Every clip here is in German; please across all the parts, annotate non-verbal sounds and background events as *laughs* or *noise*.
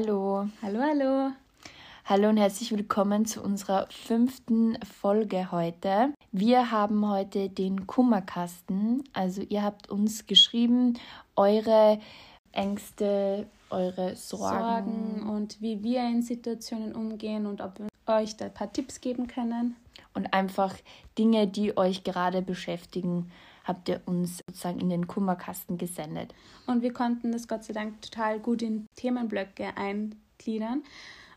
Hallo. Hallo, hallo. Hallo und herzlich willkommen zu unserer fünften Folge heute. Wir haben heute den Kummerkasten. Also ihr habt uns geschrieben, eure Ängste, eure Sorgen. Sorgen und wie wir in Situationen umgehen und ob wir euch da ein paar Tipps geben können. Und einfach Dinge, die euch gerade beschäftigen, habt ihr uns sozusagen in den Kummerkasten gesendet. Und wir konnten das Gott sei Dank total gut in Themenblöcke eingliedern.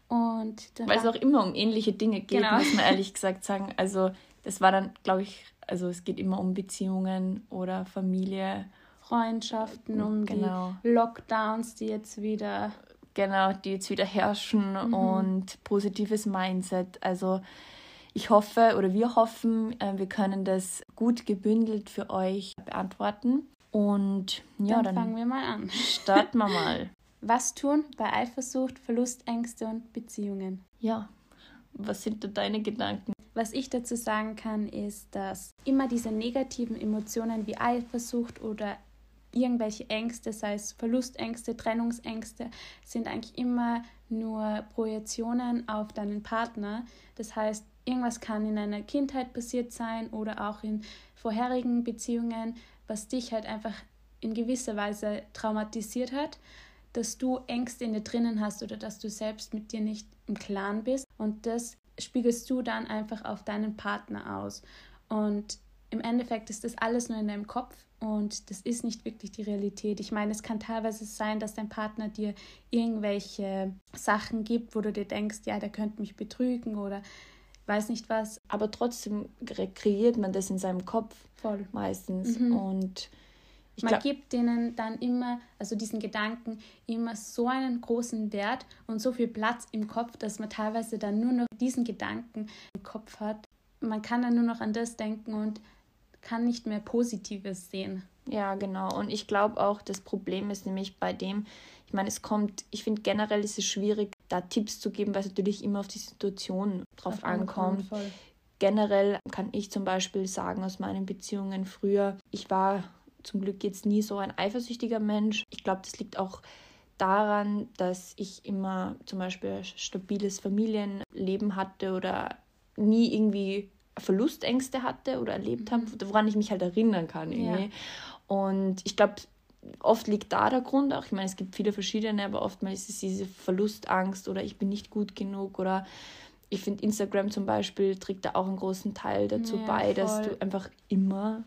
Und Weil es auch immer um ähnliche Dinge geht, Genau. muss man ehrlich gesagt sagen. Also das war dann, glaube ich, also es geht immer um Beziehungen oder Familie. Freundschaften, um Genau. die Lockdowns, die jetzt wieder Genau, die jetzt wieder herrschen Mhm. und positives Mindset. Also ich hoffe oder wir hoffen, äh, wir können das gut gebündelt für euch beantworten. Und ja, dann, dann, fangen wir mal an. *laughs* starten wir mal. Was tun bei Eifersucht, Verlustängste und Beziehungen? Ja, was sind da deine Gedanken? Was ich dazu sagen kann, ist, dass immer diese negativen Emotionen wie Eifersucht oder irgendwelche Ängste, sei es Verlustängste, Trennungsängste, sind eigentlich immer nur Projektionen auf deinen Partner. Das heißt, irgendwas kann in deiner Kindheit passiert sein oder auch in vorherigen Beziehungen, was dich halt einfach in gewisser Weise traumatisiert hat, dass du Ängste in dir drinnen hast oder dass du selbst mit dir nicht im Klaren bist. Und das spiegelst du dann einfach auf deinen Partner aus. Und im Endeffekt ist das alles nur in deinem Kopf und das ist nicht wirklich die Realität. Ich meine, es kann teilweise sein, dass dein Partner dir irgendwelche Sachen gibt, wo du dir denkst, ja, der könnte mich betrügen oder weiß nicht was. Aber trotzdem kre- kreiert man das in seinem Kopf Voll. meistens. Mhm. Und ich Man gibt denen dann immer, also diesen Gedanken, immer so einen großen Wert und so viel Platz im Kopf, dass man teilweise dann nur noch diesen Gedanken im Kopf hat. Man kann dann nur noch an das denken und kann nicht mehr Positives sehen. Ja, genau. Und ich glaube auch, das Problem ist nämlich bei dem, ich meine, es kommt, ich finde generell ist es schwierig, da Tipps zu geben, weil es natürlich immer auf die Situation drauf Drauf ankommt. Voll. Generell kann ich zum Beispiel sagen aus meinen Beziehungen früher, ich war zum Glück jetzt nie so ein eifersüchtiger Mensch. Ich glaube, das liegt auch daran, dass ich immer zum Beispiel ein stabiles Familienleben hatte oder nie irgendwie Verlustängste hatte oder erlebt habe, woran ich mich halt erinnern kann. Irgendwie. Ja. Und ich glaube, oft liegt da der Grund auch. Ich meine, es gibt viele verschiedene, aber oftmals ist es diese Verlustangst oder ich bin nicht gut genug oder ich finde Instagram zum Beispiel trägt da auch einen großen Teil dazu Ja, bei, dass voll. du einfach immer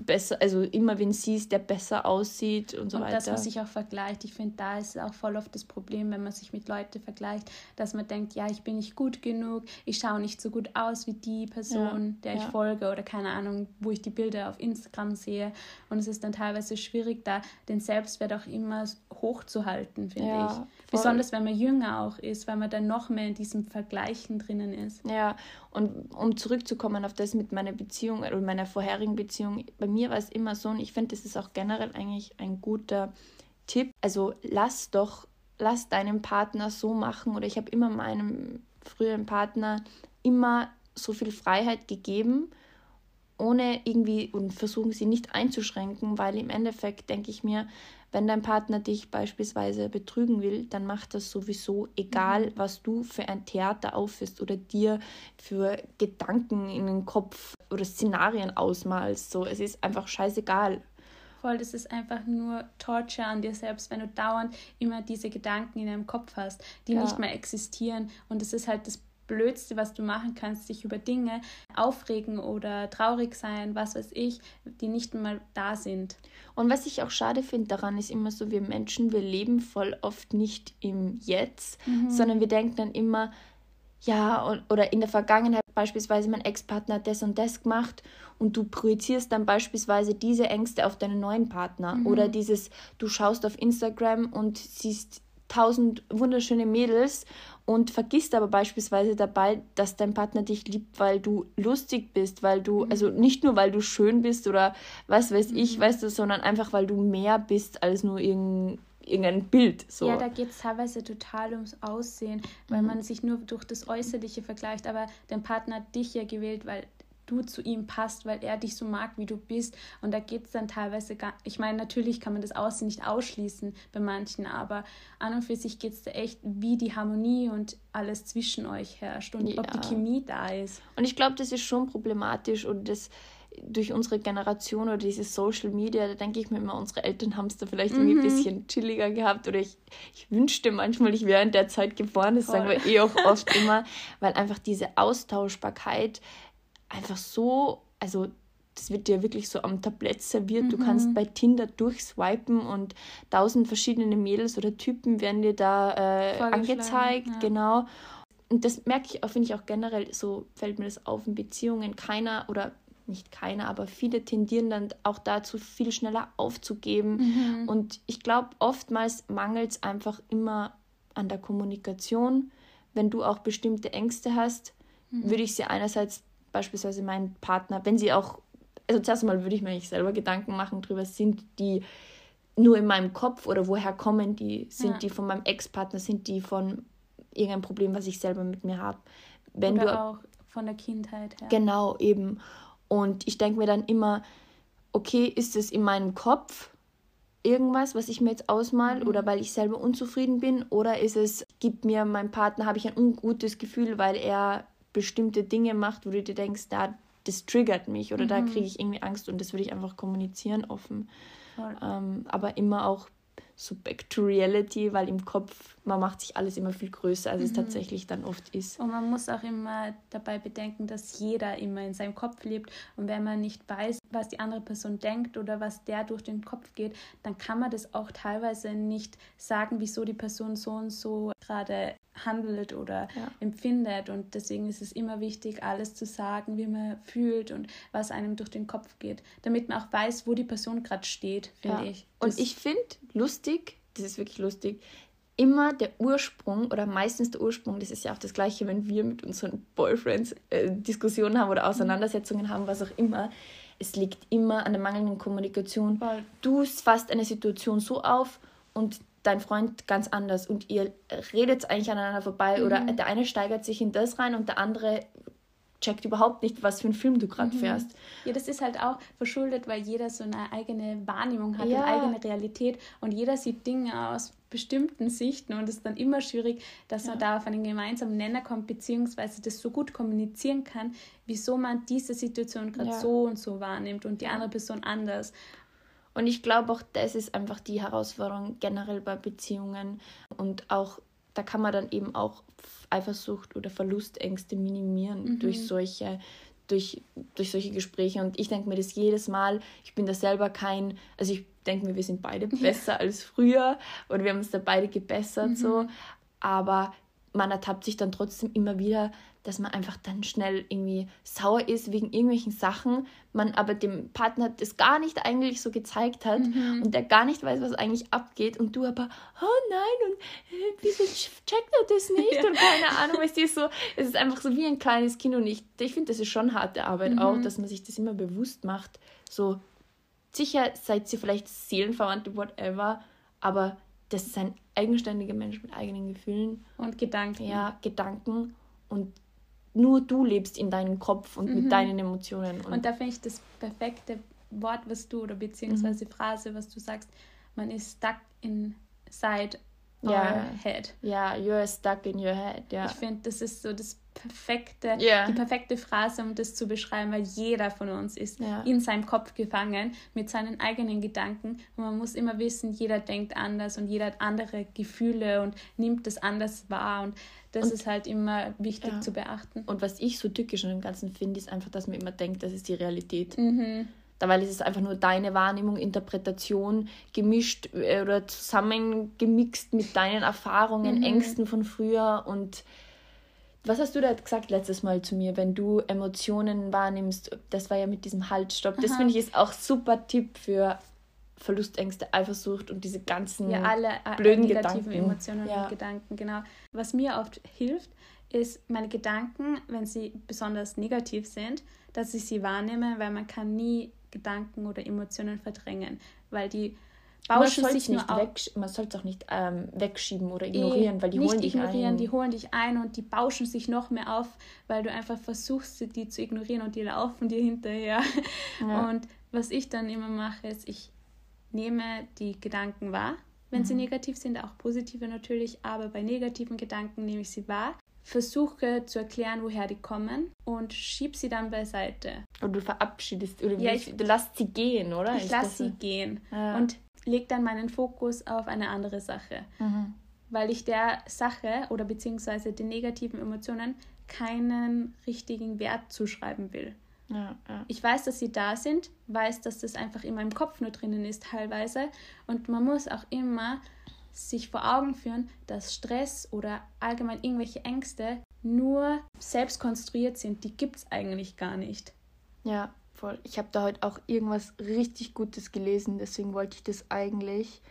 besser, also immer wen siehst, der besser aussieht und so und weiter. dass man sich auch vergleicht. Ich finde, da ist auch voll oft das Problem, wenn man sich mit Leuten vergleicht, dass man denkt, ja, ich bin nicht gut genug, ich schaue nicht so gut aus wie die Person, der ich ja. folge oder keine Ahnung, wo ich die Bilder auf Instagram sehe. Und es ist dann teilweise schwierig, da den Selbstwert auch immer hochzuhalten, finde Ja, ich. voll. Besonders wenn man jünger auch ist, weil man dann noch mehr in diesem Vergleichen drinnen ist. Ja, und um zurückzukommen auf das mit meiner Beziehung oder meiner vorherigen Beziehung, bei mir war es immer so und ich finde, das ist auch generell eigentlich ein guter Tipp. Also lass doch, lass deinen Partner so machen oder ich habe immer meinem früheren Partner immer so viel Freiheit gegeben, ohne irgendwie und versuchen sie nicht einzuschränken, weil im Endeffekt denke ich mir, wenn dein Partner dich beispielsweise betrügen will, dann macht das sowieso, egal was du für ein Theater aufführst oder dir für Gedanken in den Kopf oder Szenarien ausmalst. So, es ist einfach scheißegal. Voll, das ist einfach nur Torture an dir selbst, wenn du dauernd immer diese Gedanken in deinem Kopf hast, die Ja. nicht mehr existieren. Und das ist halt das Blödste, was du machen kannst, dich über Dinge aufregen oder traurig sein, was weiß ich, die nicht mal da sind. Und was ich auch schade finde daran, ist immer so, wir Menschen, wir leben voll oft nicht im Jetzt, sondern wir denken dann immer, ja, oder in der Vergangenheit beispielsweise mein Ex-Partner hat das und das gemacht und du projizierst dann beispielsweise diese Ängste auf deinen neuen Partner oder dieses, du schaust auf Instagram und siehst tausend wunderschöne Mädels und vergisst aber beispielsweise dabei, dass dein Partner dich liebt, weil du lustig bist, weil du, also nicht nur, weil du schön bist oder was weiß ich, weißt du, sondern einfach, weil du mehr bist als nur irgendein, irgendein Bild. So. Ja, da geht es teilweise total ums Aussehen, weil man sich nur durch das Äußerliche vergleicht, aber dein Partner hat dich ja gewählt, weil du zu ihm passt, weil er dich so mag, wie du bist. Und da geht es dann teilweise gar ich meine, natürlich kann man das Aussehen nicht ausschließen bei manchen, aber an und für sich geht es da echt, wie die Harmonie und alles zwischen euch herrscht und ja. ob die Chemie da ist. Und ich glaube, das ist schon problematisch und das durch unsere Generation oder dieses Social Media, da denke ich mir immer, unsere Eltern haben es da vielleicht mhm. irgendwie ein bisschen chilliger gehabt oder ich, ich wünschte manchmal, ich wäre in der Zeit geboren, das Voll. sagen wir eh auch oft immer, weil einfach diese Austauschbarkeit einfach so, also das wird dir wirklich so am Tablett serviert. Mhm. Du kannst bei Tinder durchswipen und tausend verschiedene Mädels oder Typen werden dir da äh, angezeigt, ja. genau. Und das merke ich auch, finde ich auch generell, so fällt mir das auf in Beziehungen. Keiner oder nicht keiner, aber viele tendieren dann auch dazu, viel schneller aufzugeben. Mhm. Und ich glaube, oftmals mangelt es einfach immer an der Kommunikation. Wenn du auch bestimmte Ängste hast, mhm. würde ich sie einerseits beispielsweise meinen Partner, wenn sie auch, also zuerst einmal würde ich mir eigentlich selber Gedanken machen darüber, sind die nur in meinem Kopf oder woher kommen die? Sind ja. die von meinem Ex-Partner? Sind die von irgendeinem Problem, was ich selber mit mir habe? Wenn oder du auch von der Kindheit her. Genau, eben. Und ich denke mir dann immer, okay, ist es in meinem Kopf irgendwas, was ich mir jetzt ausmal mhm. oder weil ich selber unzufrieden bin oder ist es, gibt mir mein Partner, habe ich ein ungutes Gefühl, weil er bestimmte Dinge macht, wo du dir denkst, da, das triggert mich oder mhm. da kriege ich irgendwie Angst und das würde ich einfach kommunizieren offen. Ähm, aber immer auch so back to reality, weil im Kopf, man macht sich alles immer viel größer, als mhm. es tatsächlich dann oft ist. Und man muss auch immer dabei bedenken, dass jeder immer in seinem Kopf lebt und wenn man nicht weiß, was die andere Person denkt oder was der durch den Kopf geht, dann kann man das auch teilweise nicht sagen, wieso die Person so und so gerade handelt oder ja. empfindet. Und deswegen ist es immer wichtig, alles zu sagen, wie man fühlt und was einem durch den Kopf geht, damit man auch weiß, wo die Person gerade steht, finde ja. ich. Das und ich finde lustig, das ist wirklich lustig, immer der Ursprung oder meistens der Ursprung, das ist ja auch das Gleiche, wenn wir mit unseren Boyfriends äh, Diskussionen haben oder Auseinandersetzungen haben, was auch immer. Es liegt immer an der mangelnden Kommunikation. Voll. Du fasst eine Situation so auf und dein Freund ganz anders und ihr redet eigentlich aneinander vorbei mhm. oder der eine steigert sich in das rein und der andere checkt überhaupt nicht, was für einen Film du gerade mhm. fährst. Ja, das ist halt auch verschuldet, weil jeder so eine eigene Wahrnehmung hat, ja. eine eigene Realität und jeder sieht Dinge aus bestimmten Sichten und es ist dann immer schwierig, dass ja. man da auf einen gemeinsamen Nenner kommt, beziehungsweise das so gut kommunizieren kann, wieso man diese Situation gerade ja. so und so wahrnimmt und die andere Person anders. Und ich glaube auch, das ist einfach die Herausforderung generell bei Beziehungen und auch da kann man dann eben auch Eifersucht oder Verlustängste minimieren mhm. durch solche durch, durch solche Gespräche. Und ich denke mir das jedes Mal, ich bin da selber kein, also ich denke mir, wir sind beide besser ja. als früher oder wir haben uns da beide gebessert, mhm. so. Aber man ertappt sich dann trotzdem immer wieder, dass man einfach dann schnell irgendwie sauer ist wegen irgendwelchen Sachen, man aber dem Partner das gar nicht eigentlich so gezeigt hat mhm. und der gar nicht weiß, was eigentlich abgeht und du aber, oh nein, und äh, wieso checkt er das nicht ja. und keine Ahnung, weißt du, so, es ist einfach so wie ein kleines Kind und ich, ich finde, das ist schon harte Arbeit mhm. auch, dass man sich das immer bewusst macht, so, sicher seid ihr vielleicht Seelenverwandte, whatever, aber das ist ein eigenständiger Mensch mit eigenen Gefühlen. Und Gedanken. Ja, Gedanken. Und nur du lebst in deinem Kopf und mhm. mit deinen Emotionen. Und, und da finde ich das perfekte Wort, was du, oder beziehungsweise mhm. Phrase, was du sagst, man ist stuck inside ja. our head. Ja, you're stuck in your head, ja. Ich finde, das ist so das perfekte, yeah. die perfekte Phrase, um das zu beschreiben, weil jeder von uns ist yeah. in seinem Kopf gefangen mit seinen eigenen Gedanken und man muss immer wissen, jeder denkt anders und jeder hat andere Gefühle und nimmt das anders wahr und das und, ist halt immer wichtig ja. zu beachten. Und was ich so tückisch an dem Ganzen finde, ist einfach, dass man immer denkt, das ist die Realität. Mhm. Dabei ist es einfach nur deine Wahrnehmung, Interpretation gemischt äh, oder zusammengemixt mit deinen Erfahrungen, mhm. Ängsten von früher und was hast du da gesagt letztes Mal zu mir, wenn du Emotionen wahrnimmst? Das war ja mit diesem Haltstopp. Das finde ich ist auch super Tipp für Verlustängste, Eifersucht und diese ganzen ja, alle, äh, blöden negativen Gedanken. Emotionen ja. und Gedanken, genau. Was mir oft hilft, ist meine Gedanken, wenn sie besonders negativ sind, dass ich sie wahrnehme, weil man kann nie Gedanken oder Emotionen verdrängen, weil die bauschen man sich nur auf. Man soll es auch nicht ähm, wegschieben oder ignorieren, e, weil die holen dich ignorieren, ein. Die holen dich ein und die bauschen sich noch mehr auf, weil du einfach versuchst, die zu ignorieren und die laufen dir hinterher. Ja. Und was ich dann immer mache, ist, ich nehme die Gedanken wahr, wenn mhm. sie negativ sind, auch positive natürlich, aber bei negativen Gedanken nehme ich sie wahr versuche zu erklären, woher die kommen und schieb sie dann beiseite. Und du verabschiedest, oder ja, ich, du lässt sie gehen, oder? Ich lasse sie gehen ja. und leg dann meinen Fokus auf eine andere Sache. Mhm. Weil ich der Sache oder beziehungsweise den negativen Emotionen keinen richtigen Wert zuschreiben will. Ja, ja. Ich weiß, dass sie da sind, weiß, dass das einfach in meinem Kopf nur drinnen ist teilweise. Und man muss auch immer sich vor Augen führen, dass Stress oder allgemein irgendwelche Ängste nur selbst konstruiert sind. Die gibt es eigentlich gar nicht. Ja, voll. Ich habe da heute auch irgendwas richtig Gutes gelesen, deswegen wollte ich das eigentlich.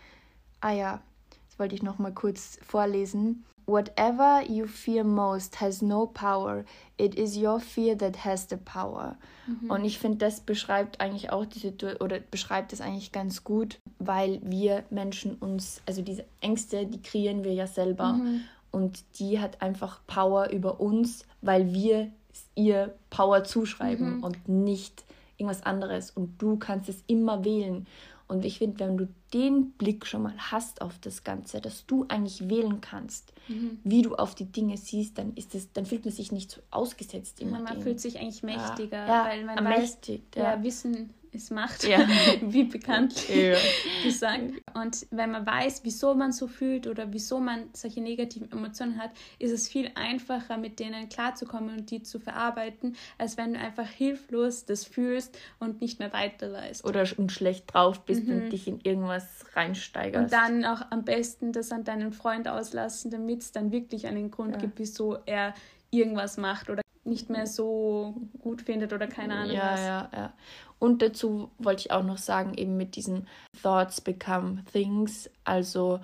Ah ja, das wollte ich noch mal kurz vorlesen. Whatever you fear most has no power. It is your fear that has the power. Mhm. Und ich finde, das beschreibt eigentlich auch die Situation oder beschreibt es eigentlich ganz gut, weil wir Menschen uns, also diese Ängste, die kreieren wir ja selber. Mhm. Und die hat einfach Power über uns, weil wir ihr Power zuschreiben mhm. und nicht irgendwas anderes. Und du kannst es immer wählen. Und ich finde, wenn du den Blick schon mal hast auf das Ganze, dass du eigentlich wählen kannst, mhm. wie du auf die Dinge siehst, dann ist es, dann fühlt man sich nicht so ausgesetzt immer. Man dem. fühlt sich eigentlich mächtiger, ja, weil man weiß, ja. ja. Wissen ist Macht, ja. *laughs* wie bekannt ja. gesagt. Und wenn man weiß, wieso man so fühlt oder wieso man solche negativen Emotionen hat, ist es viel einfacher, mit denen klarzukommen und die zu verarbeiten, als wenn du einfach hilflos das fühlst und nicht mehr weiter weißt. Oder und schlecht drauf bist mhm. und dich in irgendwas reinsteigerst. Und dann auch am besten das an deinen Freund auslassen, damit es dann wirklich einen Grund ja. gibt, wieso er irgendwas macht oder nicht mehr so gut findet oder keine Ahnung ja, was. Ja, ja, Und dazu wollte ich auch noch sagen, eben mit diesen Thoughts become things. Also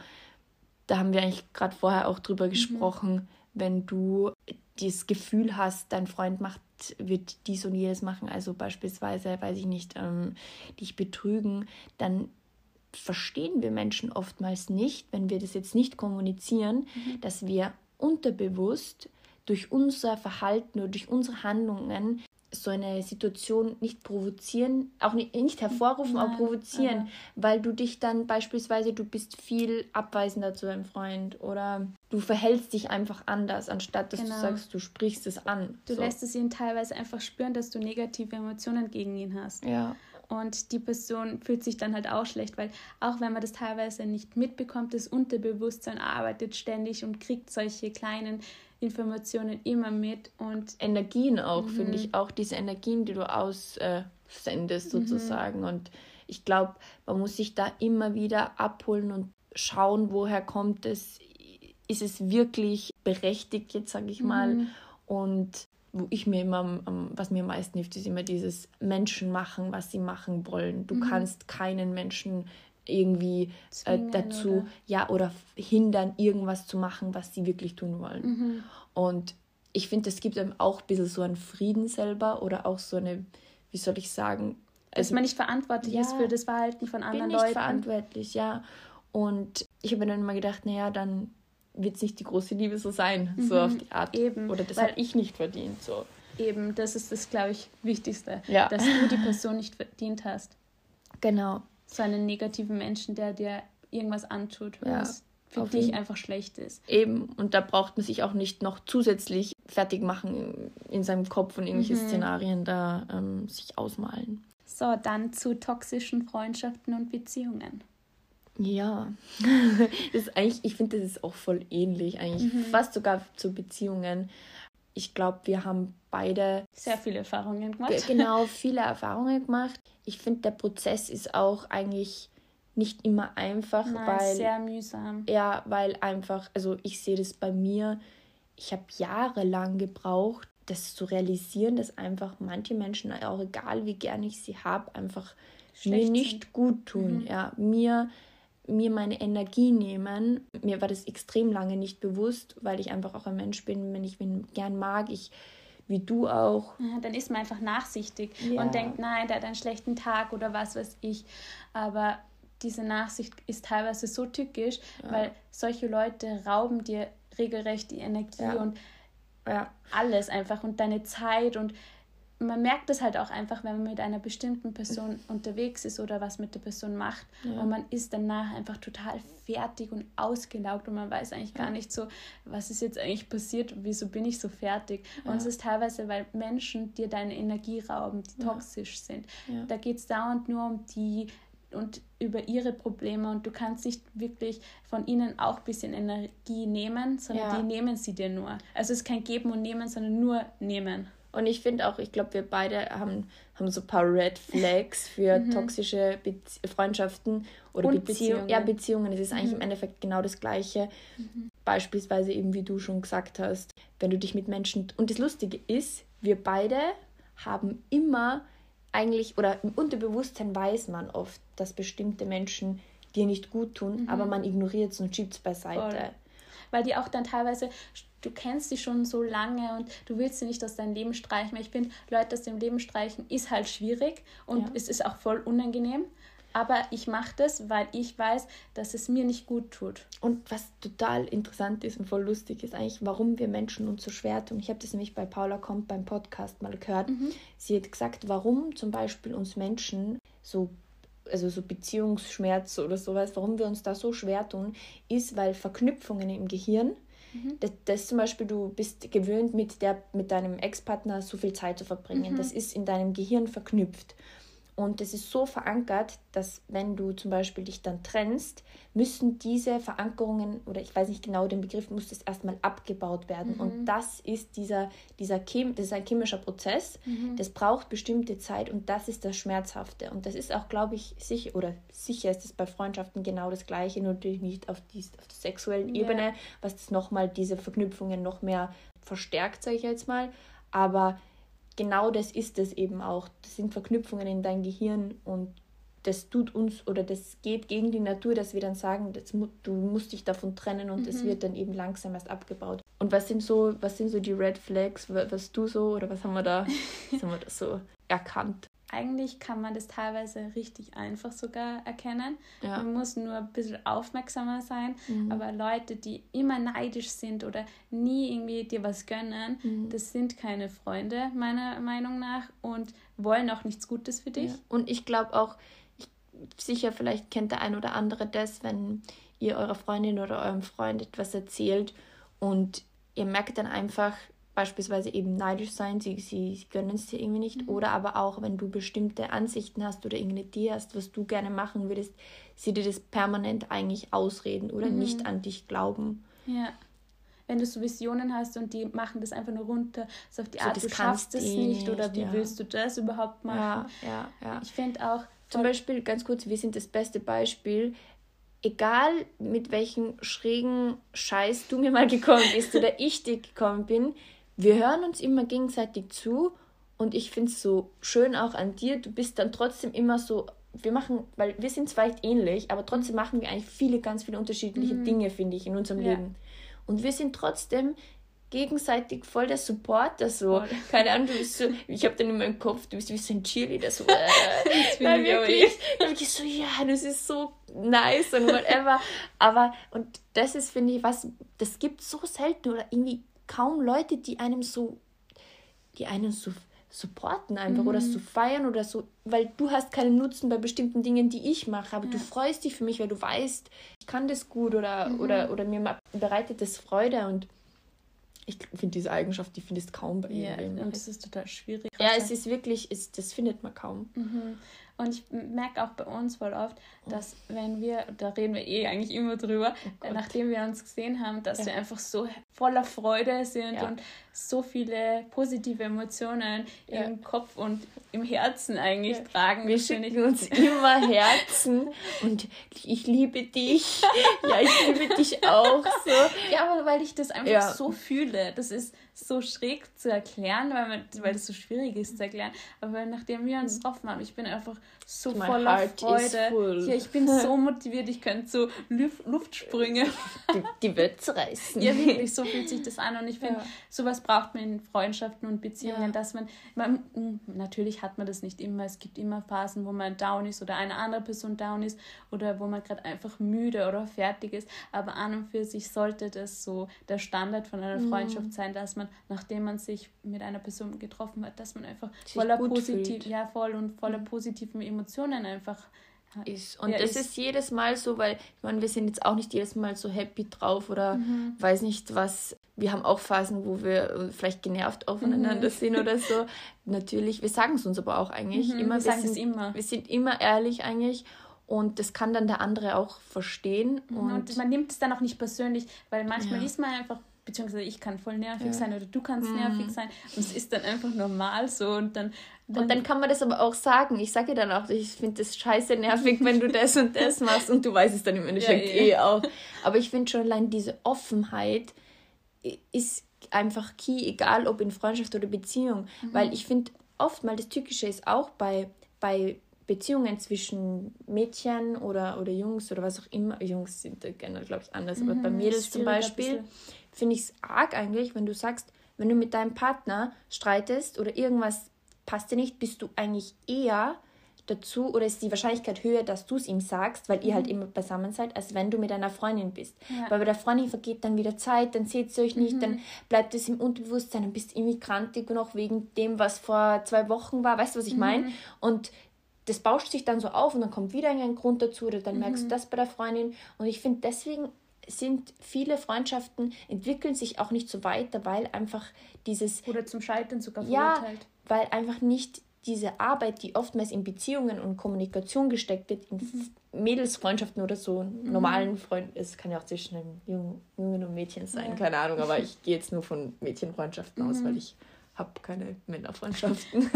da haben wir eigentlich gerade vorher auch drüber mhm. gesprochen, wenn du das Gefühl hast, dein Freund macht, wird dies und jenes machen, also beispielsweise, weiß ich nicht, ähm, dich betrügen, dann verstehen wir Menschen oftmals nicht, wenn wir das jetzt nicht kommunizieren, mhm. dass wir unterbewusst durch unser Verhalten oder durch unsere Handlungen so eine Situation nicht provozieren, auch nicht, nicht hervorrufen, Nein, aber provozieren, aber weil du dich dann beispielsweise, du bist viel abweisender zu deinem Freund oder du verhältst dich einfach anders, anstatt dass genau. du sagst, du sprichst es an. Du so. lässt es ihn teilweise einfach spüren, dass du negative Emotionen gegen ihn hast. Ja. Und die Person fühlt sich dann halt auch schlecht, weil auch wenn man das teilweise nicht mitbekommt, das Unterbewusstsein arbeitet ständig und kriegt solche kleinen Informationen immer mit und Energien auch, mhm. finde ich, auch diese Energien, die du aussendest mhm. sozusagen. Mhm. Und ich glaube, man muss sich da immer wieder abholen und schauen, woher kommt es, ist es wirklich berechtigt, jetzt sage ich mal. Mhm. Und wo ich mir immer, was mir am meisten hilft, ist immer dieses Menschen machen, was sie machen wollen. Du mhm. kannst keinen Menschen irgendwie äh, dazu, oder? ja, oder hindern, irgendwas zu machen, was sie wirklich tun wollen. Mhm. Und ich finde, es gibt einem auch ein bisschen so einen Frieden selber oder auch so eine, wie soll ich sagen, dass also, man nicht verantwortlich ja, ist für das Verhalten von anderen bin nicht Leuten. verantwortlich, ja. Und ich habe dann immer gedacht, naja, dann wird es nicht die große Liebe so sein, mhm, so auf die Art. Eben. Oder das habe ich nicht verdient. So. Eben, das ist das, glaube ich, Wichtigste. Ja. Dass du die Person nicht verdient hast. Genau so einen negativen Menschen, der dir irgendwas antut, was ja, für dich jeden. einfach schlecht ist. Eben, und da braucht man sich auch nicht noch zusätzlich fertig machen in seinem Kopf und irgendwelche mhm. Szenarien da ähm, sich ausmalen. So, dann zu toxischen Freundschaften und Beziehungen. Ja, *laughs* das ist eigentlich, ich finde, das ist auch voll ähnlich, eigentlich mhm. fast sogar zu Beziehungen. Ich glaube, wir haben beide sehr viele Erfahrungen gemacht. Genau, viele Erfahrungen gemacht. Ich finde, der Prozess ist auch eigentlich nicht immer einfach, Nein, weil sehr mühsam. Ja, weil einfach, also ich sehe das bei mir. Ich habe jahrelang gebraucht, das zu realisieren, dass einfach manche Menschen, auch egal wie gern ich sie habe, einfach Schlecht mir nicht sind. gut tun. Mhm. Ja, mir mir meine Energie nehmen. Mir war das extrem lange nicht bewusst, weil ich einfach auch ein Mensch bin, wenn ich ihn gern mag, ich wie du auch. Ja, dann ist man einfach nachsichtig ja. und denkt, nein, der hat einen schlechten Tag oder was weiß ich. Aber diese Nachsicht ist teilweise so tückisch, ja. weil solche Leute rauben dir regelrecht die Energie und ja. alles einfach und deine Zeit und man merkt es halt auch einfach, wenn man mit einer bestimmten Person unterwegs ist oder was mit der Person macht ja. und man ist danach einfach total fertig und ausgelaugt und man weiß eigentlich gar nicht so, was ist jetzt eigentlich passiert, wieso bin ich so fertig. Ja. Und es ist teilweise, weil Menschen dir deine Energie rauben, die toxisch sind. Da geht es dauernd nur um die und über ihre Probleme und du kannst nicht wirklich von ihnen auch ein bisschen Energie nehmen, sondern die nehmen sie dir nur. Also es ist kein Geben und Nehmen, sondern nur Nehmen. Und ich finde auch, ich glaube, wir beide haben, haben so ein paar Red Flags für mhm. toxische Bezie Freundschaften oder Beziehungen. Beziehungen. Ja, Beziehungen. Es ist mhm. eigentlich im Endeffekt genau das Gleiche. Mhm. Beispielsweise eben, wie du schon gesagt hast, wenn du dich mit Menschen. Und das Lustige ist, wir beide haben immer eigentlich, oder im Unterbewusstsein weiß man oft, dass bestimmte Menschen dir nicht gut tun, aber mhm. man ignoriert es und schiebt es beiseite. Voll. Weil die auch dann teilweise du kennst sie schon so lange und du willst sie nicht aus deinem Leben streichen. Ich finde, Leute aus dem Leben streichen ist halt schwierig und ja. es ist auch voll unangenehm. Aber ich mache das, weil ich weiß, dass es mir nicht gut tut. Und was total interessant ist und voll lustig ist eigentlich, warum wir Menschen uns so schwer tun. Ich habe das nämlich bei Paula Kommt beim Podcast mal gehört. Mhm. Sie hat gesagt, warum zum Beispiel uns Menschen so also so Beziehungsschmerz oder sowas, warum wir uns da so schwer tun, ist, weil Verknüpfungen im Gehirn Mhm. Das, das zum Beispiel, du bist gewöhnt, mit, der, mit deinem Ex-Partner so viel Zeit zu verbringen. Mhm. Das ist in deinem Gehirn verknüpft. Und das ist so verankert, dass wenn du zum Beispiel dich dann trennst, müssen diese Verankerungen, oder ich weiß nicht genau den Begriff, muss das erstmal abgebaut werden. Mhm. Und das ist dieser, dieser Chem, das ist ein chemischer Prozess, mhm. das braucht bestimmte Zeit und das ist das Schmerzhafte. Und das ist auch, glaube ich, sicher, oder sicher ist es bei Freundschaften genau das Gleiche, nur natürlich nicht auf, die, auf der sexuellen yeah. Ebene, was das nochmal diese Verknüpfungen noch mehr verstärkt, sage ich jetzt mal. Aber genau das ist es eben auch. Das sind Verknüpfungen in dein Gehirn und das tut uns oder das geht gegen die Natur, dass wir dann sagen, das, du musst dich davon trennen und es mhm. wird dann eben langsam erst abgebaut. Und was sind so, was sind so die Red Flags, was du so oder was haben wir da, *laughs* was haben wir da so erkannt? Eigentlich kann man das teilweise richtig einfach sogar erkennen. Ja. Man muss nur ein bisschen aufmerksamer sein. Mhm. Aber Leute, die immer neidisch sind oder nie irgendwie dir was gönnen, mhm. das sind keine Freunde, meiner Meinung nach, und wollen auch nichts Gutes für dich. Ja. Und ich glaube auch, ich, sicher, vielleicht kennt der ein oder andere das, wenn ihr eurer Freundin oder eurem Freund etwas erzählt und ihr merkt dann einfach, beispielsweise eben neidisch sein, sie, sie, sie gönnen es dir irgendwie nicht. Mhm. Oder aber auch, wenn du bestimmte Ansichten hast oder irgendeine Idee hast, was du gerne machen würdest, sie dir das permanent eigentlich ausreden oder mhm. nicht an dich glauben. Ja. Wenn du so Visionen hast und die machen das einfach nur runter, so auf die so, Art, du schaffst es nicht, nicht, oder wie ja. willst du das überhaupt machen? Ja, ja, ja. Ich finde auch. Zum Beispiel, ganz kurz, wir sind das beste Beispiel egal mit welchem schrägen Scheiß du mir mal gekommen bist oder ich dir gekommen bin, wir hören uns immer gegenseitig zu und ich finde es so schön auch an dir, du bist dann trotzdem immer so, wir machen, weil wir sind zwar echt ähnlich, aber trotzdem machen wir eigentlich viele, ganz viele unterschiedliche mhm. Dinge, finde ich, in unserem ja. Leben. Und wir sind trotzdem gegenseitig voll der Supporter so. Voll. *laughs* Keine Ahnung, du bist so, ich habe dann in meinem Kopf, du bist wie so ein Cheerleader so. Äh, *laughs* das ja, wirklich, wirklich so, ja, das ist so nice und whatever. Aber, und das ist, finde ich, was, das gibt so selten oder irgendwie kaum Leute, die einem so, die einen so supporten einfach mhm. oder so feiern oder so, weil du hast keinen Nutzen bei bestimmten Dingen, die ich mache, aber ja. du freust dich für mich, weil du weißt, ich kann das gut oder, mhm. oder, oder mir bereitet das Freude und ich finde diese Eigenschaft, die findest kaum bei ja, und das ist total schwierig. Ja, es ist wirklich, es, das findet man kaum. Mhm. Und ich merke auch bei uns voll oft, dass wenn wir, da reden wir eh eigentlich immer drüber, oh nachdem wir uns gesehen haben, dass ja. wir einfach so voller Freude sind ja. und so viele positive Emotionen ja. im Kopf und im Herzen eigentlich tragen. Wir schicken uns immer Herzen und ich liebe dich. *laughs* Ja, ich liebe dich auch. So. Ja, aber weil ich das einfach so fühle. Das ist so schräg zu erklären, weil, man, weil das so schwierig ist zu erklären. Aber nachdem wir uns getroffen haben, ich bin einfach so My voller Freude. Ja, ich bin so motiviert, ich könnte so Luft, Luftsprünge. Die, die wird reißen. Ja, wirklich, so fühlt sich das an. Und ich finde, ja. sowas braucht man in Freundschaften und Beziehungen, ja. dass man, man, hm, natürlich hat man das nicht immer. Es gibt immer Phasen, wo man down ist oder eine andere Person down ist oder wo man gerade einfach müde oder fertig ist. Aber an und für sich sollte das so der Standard von einer mhm. Freundschaft mhm. sein, dass man, nachdem man sich mit einer Person getroffen hat, dass man einfach sich voller positiv, ja voll und voller mhm. positiven Emotionen einfach ist. Und ja, das ist, ist, jedes Mal so, weil ich meine, wir sind jetzt auch nicht jedes Mal so happy drauf oder mhm. weiß nicht was. Wir haben auch Phasen, wo wir äh, vielleicht genervt aufeinander mhm. sind oder so. *laughs* Natürlich, wir sagen es uns aber auch eigentlich mhm, immer. Wir, wir sagen es immer. Wir sind immer ehrlich eigentlich. Und das kann dann der andere auch verstehen. Mhm, und, und man nimmt es dann auch nicht persönlich, weil manchmal ja. ist man einfach beziehungsweise ich kann voll nervig ja. sein oder du kannst mhm. nervig sein und es ist dann einfach normal so und dann, dann und dann kann man das aber auch sagen. Ich sage dann auch, ich finde das scheiße nervig, wenn du das und das *laughs* machst und du weißt es dann im Endeffekt ja, eh auch. Aber ich finde schon allein diese Offenheit ist einfach key, egal ob in Freundschaft oder Beziehung, mhm. weil ich finde oft mal das Tückische ist auch bei, bei Beziehungen zwischen Mädchen oder, oder Jungs oder was auch immer, Jungs sind generell, glaube ich, anders, mhm, aber bei Mädels zum Beispiel, finde ich es arg eigentlich, wenn du sagst, wenn du mit deinem Partner streitest oder irgendwas passt dir nicht, bist du eigentlich eher dazu oder ist die Wahrscheinlichkeit höher, dass du es ihm sagst, weil mhm. ihr halt immer beisammen seid, als wenn du mit einer Freundin bist. Ja. Weil bei der Freundin vergeht dann wieder Zeit, dann seht ihr euch nicht, mhm. dann bleibt es im Unterbewusstsein, dann bist du irgendwie krantig noch wegen dem, was vor zwei Wochen war. Weißt du, was ich mhm. meine? Und das bauscht sich dann so auf und dann kommt wieder ein Grund dazu oder dann merkst du mhm. das bei der Freundin. Und ich finde, deswegen sind viele Freundschaften entwickeln sich auch nicht so weiter, weil einfach dieses oder zum Scheitern sogar verurteilt. Ja, weil einfach nicht diese Arbeit, die oftmals in Beziehungen und Kommunikation gesteckt wird, in mhm. Mädelsfreundschaften oder so mhm. normalen Freunden, es kann ja auch zwischen einem Jungen, Jungen und Mädchen sein, ja. keine Ahnung, aber ich *laughs* gehe jetzt nur von Mädchenfreundschaften mhm. aus, weil ich habe keine Männerfreundschaften.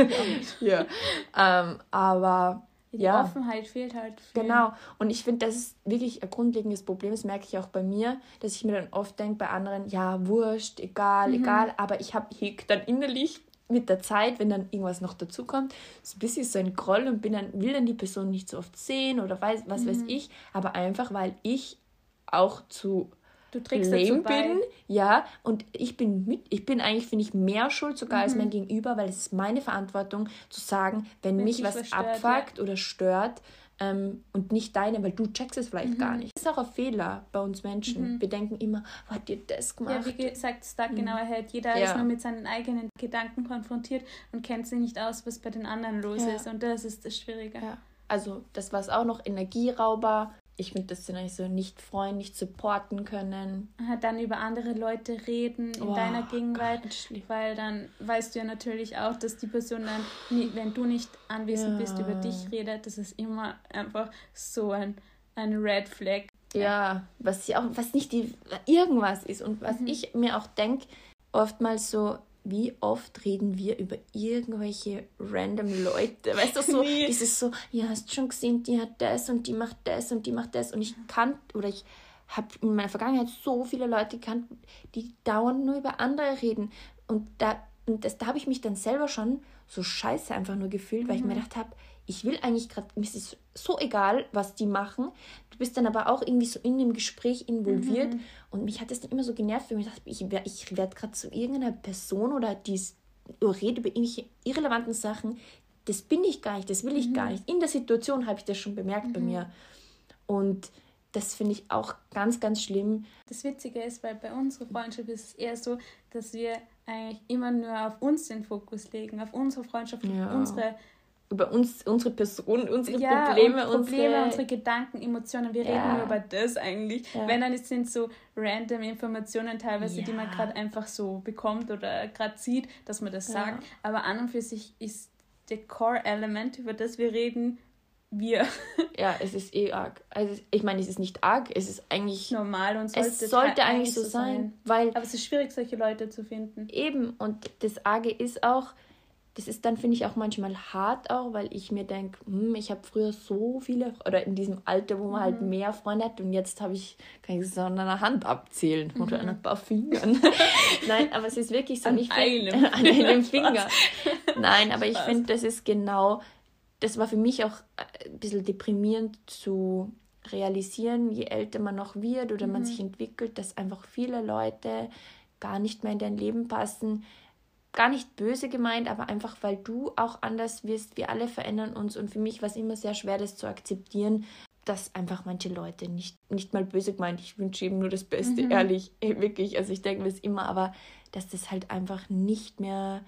ja, *laughs* ähm, aber die ja. Offenheit fehlt halt. Viel. Genau. Und ich finde, das ist wirklich ein grundlegendes Problem. Das merke ich auch bei mir, dass ich mir dann oft denke, bei anderen, ja, wurscht, egal, mhm. egal. Aber ich habe dann innerlich mit der Zeit, wenn dann irgendwas noch dazukommt, so ein bisschen so ein Groll und bin dann, will dann die Person nicht so oft sehen oder weiß, was mhm. weiß ich. Aber einfach, weil ich auch zu Du trägst lame bin, ja, und ich bin mit, ich bin eigentlich, finde ich, mehr schuld sogar mhm. als mein Gegenüber, weil es ist meine Verantwortung zu sagen, wenn, wenn mich was stört, abfuckt ja. oder stört ähm, und nicht deine, weil du checkst es vielleicht mhm. gar nicht. Das ist auch ein Fehler bei uns Menschen. Mhm. Wir denken immer, was hat dir das gemacht? Ja, wie gesagt, Stark mhm. genau erhält. Jeder ja. ist nur mit seinen eigenen Gedanken konfrontiert und kennt sich nicht aus, was bei den anderen los ja. ist und das ist das Schwierige. Also das war es auch noch Energierauber, ich finde das eigentlich so nicht freuen, nicht supporten können. Dann über andere Leute reden in oh, deiner Gegenwart, Gott, weil dann weißt du ja natürlich auch, dass die Person dann, wenn du nicht anwesend ja. bist, über dich redet. Das ist immer einfach so ein, ein Red Flag. Ja, was ja auch, was nicht die, irgendwas ist und was mhm. ich mir auch denke, oftmals so, wie oft reden wir über irgendwelche random Leute? Weißt du, *laughs* so nee. dieses so, ja, hast schon gesehen, die hat das und die macht das und die macht das und ich kann oder ich habe in meiner Vergangenheit so viele Leute gekannt, die dauernd nur über andere reden und da und das, da habe ich mich dann selber schon so scheiße einfach nur gefühlt, weil mhm. ich mir mhm. gedacht habe, ich will eigentlich gerade, mir ist es so egal, was die machen. Du bist dann aber auch irgendwie so in dem Gespräch involviert mhm. und mich hat das dann immer so genervt, weil ich dachte, ich, ich werde gerade zu irgendeiner Person oder die redet über irgendwelche irrelevanten Sachen. Das bin ich gar nicht, das will ich mhm. gar nicht. In der Situation habe ich das schon bemerkt bei mhm. mir. Und das finde ich auch ganz, ganz schlimm. Das Witzige ist, weil bei unserer Freundschaft ist es eher so, dass wir eigentlich immer nur auf uns den Fokus legen, auf unsere Freundschaft, ja. unsere über uns, unsere Person, unsere ja, Probleme, Probleme unsere, unsere Gedanken, Emotionen. Wir ja. reden nur über das eigentlich. Ja. Wenn dann es sind so random Informationen teilweise, die man gerade einfach so bekommt oder gerade sieht, dass man das sagt. Aber an und für sich ist der Core-Element, über das wir reden, wir. *laughs* Ja, es ist eh arg. Also ich meine, es ist nicht arg, es ist eigentlich normal und sollte es sollte eigentlich so sein, sein, weil aber es ist schwierig solche Leute zu finden. Eben und das arge ist auch, das ist dann, finde ich, auch manchmal hart auch, weil ich mir denke, hm, ich habe früher so viele, oder in diesem Alter, wo man halt mhm. halt mehr Freunde hat und jetzt habe ich, kann ich es an einer Hand abzählen mhm. oder an ein paar Fingern. *laughs* Nein, aber es ist wirklich so. An, einem, find, *laughs* an einem Finger. Nein, aber ich finde, das ist genau das war für mich auch äh, ein bisschen deprimierend zu realisieren, je älter man noch wird oder mhm. man sich entwickelt, dass einfach viele Leute gar nicht mehr in dein Leben passen. Gar nicht böse gemeint, aber einfach, weil du auch anders wirst. Wir alle verändern uns. Und für mich war es immer sehr schwer, das zu akzeptieren, dass einfach manche Leute nicht, nicht mal böse gemeint, ich wünsche ihm nur das Beste, mhm. ehrlich, *laughs* wirklich. Also ich denke mir das immer, aber dass das halt einfach nicht mehr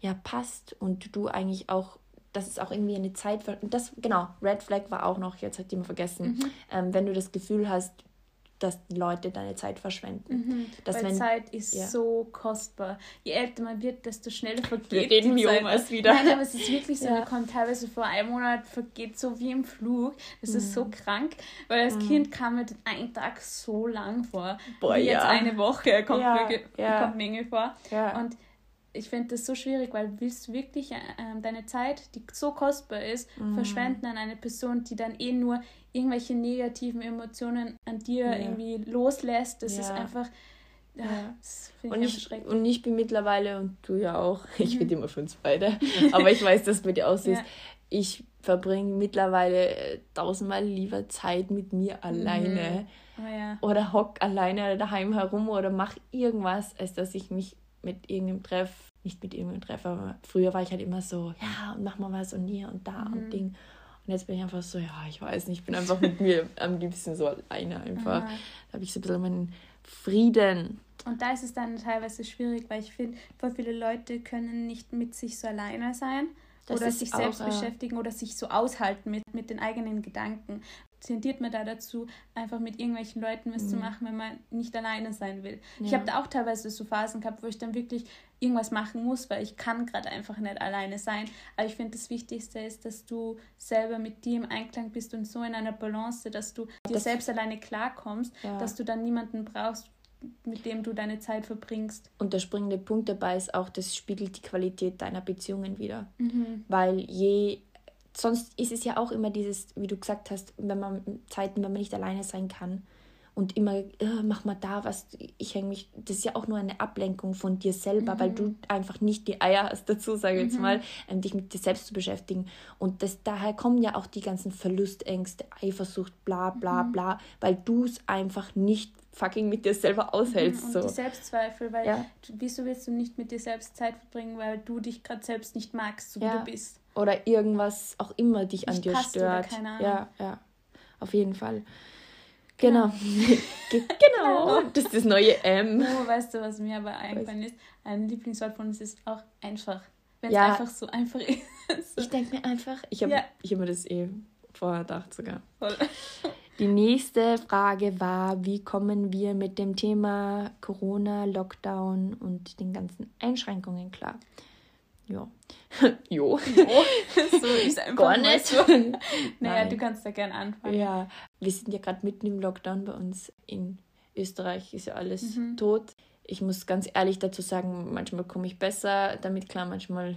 ja, passt und du eigentlich auch dass es auch irgendwie eine Zeit, das genau, Red Flag war auch noch, jetzt hat jemand vergessen, mhm. ähm, wenn du das Gefühl hast, dass die Leute deine Zeit verschwenden. Mhm. Dass Weil wenn, Zeit ist ja. so kostbar. Je älter man wird, desto schneller vergeht wir reden die Zeit. Um wieder. Nein, aber es ist wirklich so, ja. mir kommt teilweise vor einem Monat vergeht so wie im Flug. Das mhm. ist so mhm. krank, weil als mhm. Kind kam mir ein Tag so lang vor. Boah, wie ja. jetzt eine Woche kommt, ja. mir, kommt mir vor. Und ich finde das so schwierig, weil willst du wirklich äh, deine Zeit, die so kostbar ist, mhm. verschwenden an eine Person, die dann eh nur irgendwelche negativen Emotionen an dir ja. irgendwie loslässt. Das ja. ist einfach. Ja, das und, ich, und ich bin mittlerweile, und du ja auch, *laughs* ich mhm. rede immer für uns beide, aber ich weiß, dass es mit dir aussieht. *laughs* Ich verbringe mittlerweile äh, tausendmal lieber Zeit mit mir alleine. Mhm. Oh, oder hock alleine daheim herum oder mach irgendwas, als dass ich mich mit irgendeinem Treff, nicht mit irgendeinem Treff, aber früher war ich halt immer so, ja, und mach mal was und hier und da mhm. und Ding. Und jetzt bin ich einfach so, ja, ich weiß nicht, ich bin einfach mit mir am liebsten so alleine einfach. Mhm. Da habe ich so ein bisschen meinen Frieden. Und da ist es dann teilweise schwierig, weil ich finde, voll viele Leute können nicht mit sich so alleine sein. Das oder sich selbst auch, beschäftigen oder sich so aushalten mit, mit den eigenen Gedanken tendiert man da dazu, einfach mit irgendwelchen Leuten was mhm. zu machen, wenn man nicht alleine sein will. Ja. Ich habe da auch teilweise so Phasen gehabt, wo ich dann wirklich irgendwas machen muss, weil ich kann gerade einfach nicht alleine sein. Aber ich finde, das Wichtigste ist, dass du selber mit dir im Einklang bist und so in einer Balance, dass du das dir selbst alleine klarkommst, ja. dass du dann niemanden brauchst, mit dem du deine Zeit verbringst. Und der springende Punkt dabei ist auch, das spiegelt die Qualität deiner Beziehungen wieder. Mhm. Weil je sonst ist es ja auch immer dieses, wie du gesagt hast, wenn man Zeiten, wenn man nicht alleine sein kann und immer, äh, mach mal da was, ich hänge mich, das ist ja auch nur eine Ablenkung von dir selber, mhm. weil du einfach nicht die Eier hast dazu, sage ich mhm. jetzt mal, ähm, dich mit dir selbst zu beschäftigen. Und das, daher kommen ja auch die ganzen Verlustängste, Eifersucht, bla bla mhm. bla, weil du es einfach nicht fucking mit dir selber aushältst. Mhm, und so. die Selbstzweifel, weil ja. du, wieso willst du nicht mit dir selbst Zeit verbringen, weil du dich gerade selbst nicht magst, so ja. wie du bist oder irgendwas auch immer dich an dir stört. Ja, ja, auf jeden Fall. Genau. *laughs* Genau. genau. Das ist das neue M. Oh, weißt du, was mir aber eingefallen ist? Ein Lieblingswort von uns ist auch einfach. Wenn es ja. einfach so einfach *laughs* ist. Ich denke mir einfach, ich habe ja. hab mir das eh vorher gedacht sogar. Voll. *laughs* Die nächste Frage war, wie kommen wir mit dem Thema Corona, Lockdown und den ganzen Einschränkungen klar? Ja. *laughs* jo. jo. *laughs* so ist einfach Gar nicht. So. *laughs* naja, Nein. du kannst da gerne anfangen. Ja, wir sind ja gerade mitten im Lockdown bei uns in Österreich, ist ja alles mhm. tot. Ich muss ganz ehrlich dazu sagen, manchmal komme ich besser damit klar, manchmal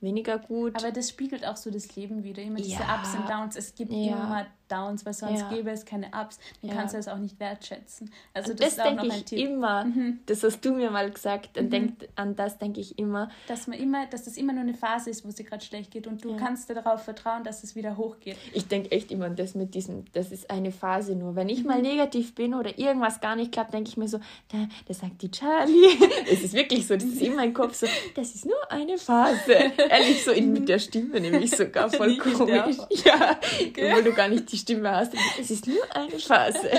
weniger gut. Aber das spiegelt auch so das Leben wieder, immer diese ja. Ups und Downs. Es gibt ja. immer Downs, weil sonst ja. gäbe es keine Ups. Dann ja. kannst du es auch nicht wertschätzen. Also das, das denke ich Tipp. immer. Mhm. Das hast du mir mal gesagt. Und mhm. denk, an das denke ich immer. Dass man immer, dass das immer nur eine Phase ist, wo es dir gerade schlecht geht und du ja. kannst darauf vertrauen, dass es wieder hochgeht. Ich denke echt immer an das mit diesem, das ist eine Phase nur. Wenn ich mhm. mal negativ bin oder irgendwas gar nicht klappt, denke ich mir so, da, das sagt die Charlie. *laughs* es ist wirklich so, das ist in meinem Kopf so, das ist nur eine Phase. *laughs* Ehrlich so in, mit der Stimme nämlich sogar *laughs* voll komisch. Ja, okay. obwohl du gar nicht die die Stimme hast. Es ist nur eine Phase.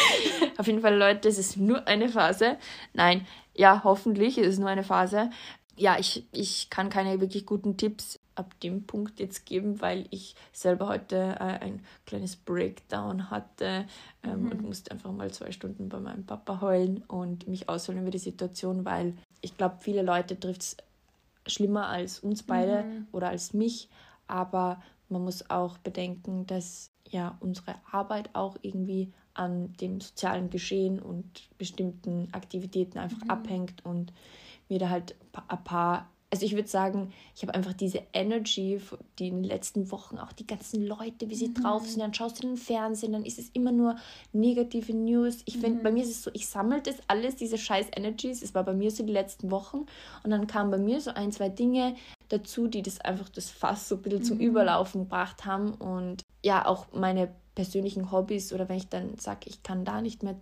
*laughs* Auf jeden Fall, Leute, es ist nur eine Phase. Nein, ja, hoffentlich ist es nur eine Phase. Ja, ich, ich kann keine wirklich guten Tipps ab dem Punkt jetzt geben, weil ich selber heute äh, ein kleines Breakdown hatte ähm, mhm. und musste einfach mal zwei Stunden bei meinem Papa heulen und mich ausholen über die Situation, weil ich glaube, viele Leute trifft es schlimmer als uns beide mhm. oder als mich, aber man muss auch bedenken, dass ja unsere Arbeit auch irgendwie an dem sozialen Geschehen und bestimmten Aktivitäten einfach mhm. abhängt und mir da halt ein paar also ich würde sagen, ich habe einfach diese Energy, die in den letzten Wochen auch die ganzen Leute, wie sie mhm. drauf sind, dann schaust du den Fernsehen, dann ist es immer nur negative News. Ich finde, mhm. bei mir ist es so, ich sammle das alles, diese scheiß Energies, es war bei mir so die letzten Wochen und dann kamen bei mir so ein, zwei Dinge, dazu, die das einfach das Fass so ein bisschen zum mhm. Überlaufen gebracht haben. Und ja, auch meine persönlichen Hobbys oder wenn ich dann sage, ich kann da nicht mehr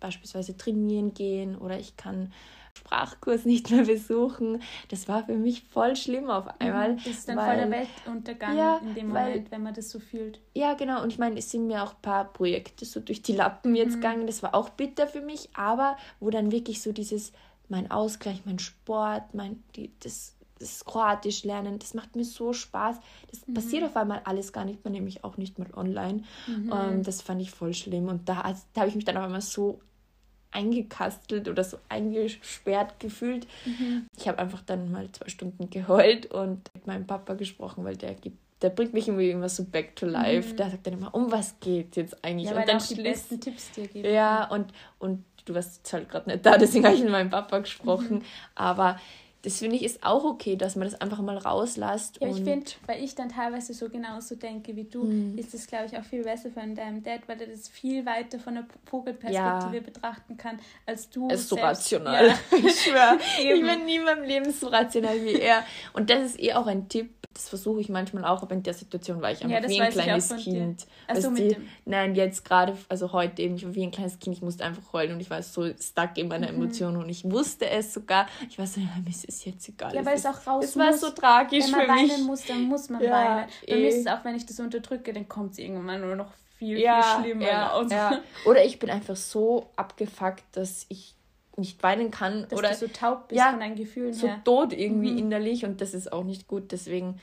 beispielsweise trainieren gehen oder ich kann Sprachkurs nicht mehr besuchen. Das war für mich voll schlimm auf mhm, einmal. Das ist dann weil, voll der Weltuntergang ja, in dem Moment, weil, wenn man das so fühlt. Ja, genau. Und ich meine, es sind mir auch ein paar Projekte so durch die Lappen jetzt mhm. gegangen. Das war auch bitter für mich, aber wo dann wirklich so dieses, mein Ausgleich, mein Sport, mein, die, das, das Kroatisch lernen, das macht mir so Spaß. Das mhm. passiert auf einmal alles gar nicht mehr, nämlich auch nicht mal online. Mhm. Ähm, das fand ich voll schlimm. Und da, da habe ich mich dann auf einmal so eingekastelt oder so eingesperrt gefühlt. Mhm. Ich habe einfach dann mal zwei Stunden geheult und mit meinem Papa gesprochen, weil der gibt der bringt mich irgendwie immer so back to life. Mhm. Der sagt dann immer, um was geht jetzt eigentlich? Ja, weil und dann auch die besten Tipps dir gibt. Ja, und, und du warst halt gerade nicht da, deswegen habe ich mit meinem Papa gesprochen. Mhm. Aber das finde ich ist auch okay, dass man das einfach mal rauslässt. Ja, ich finde, weil ich dann teilweise so genauso denke wie du, mhm. ist das, glaube ich, auch viel besser für deinem Dad, weil er das viel weiter von der Vogelperspektive ja. betrachten kann, als du. Er ist so rational. Ja. *laughs* ich schwöre. *laughs* ich bin nie in meinem Leben so rational wie er. Und das ist eh auch ein Tipp, das versuche ich manchmal auch, aber in der Situation war ich einfach ja, wie ein kleines Kind. Also mit die, nein, jetzt gerade, also heute eben, ich war wie ein kleines Kind, ich musste einfach heulen und ich war so stuck in meiner mhm. Emotion und ich wusste es sogar. Ich war so, ja, mir ist es jetzt egal. Ja, weil es auch raus Es war so tragisch Wenn man weinen mich. muss, dann muss man ja, weinen. Bei eh. mir ist es auch, wenn ich das unterdrücke, dann kommt es irgendwann nur noch viel, ja, viel schlimmer ja, raus. Ja. *laughs* Oder ich bin einfach so abgefuckt, dass ich nicht weinen kann Dass oder du so taub bist ja, von deinen Gefühlen so her. tot irgendwie mhm. innerlich und das ist auch nicht gut. Deswegen,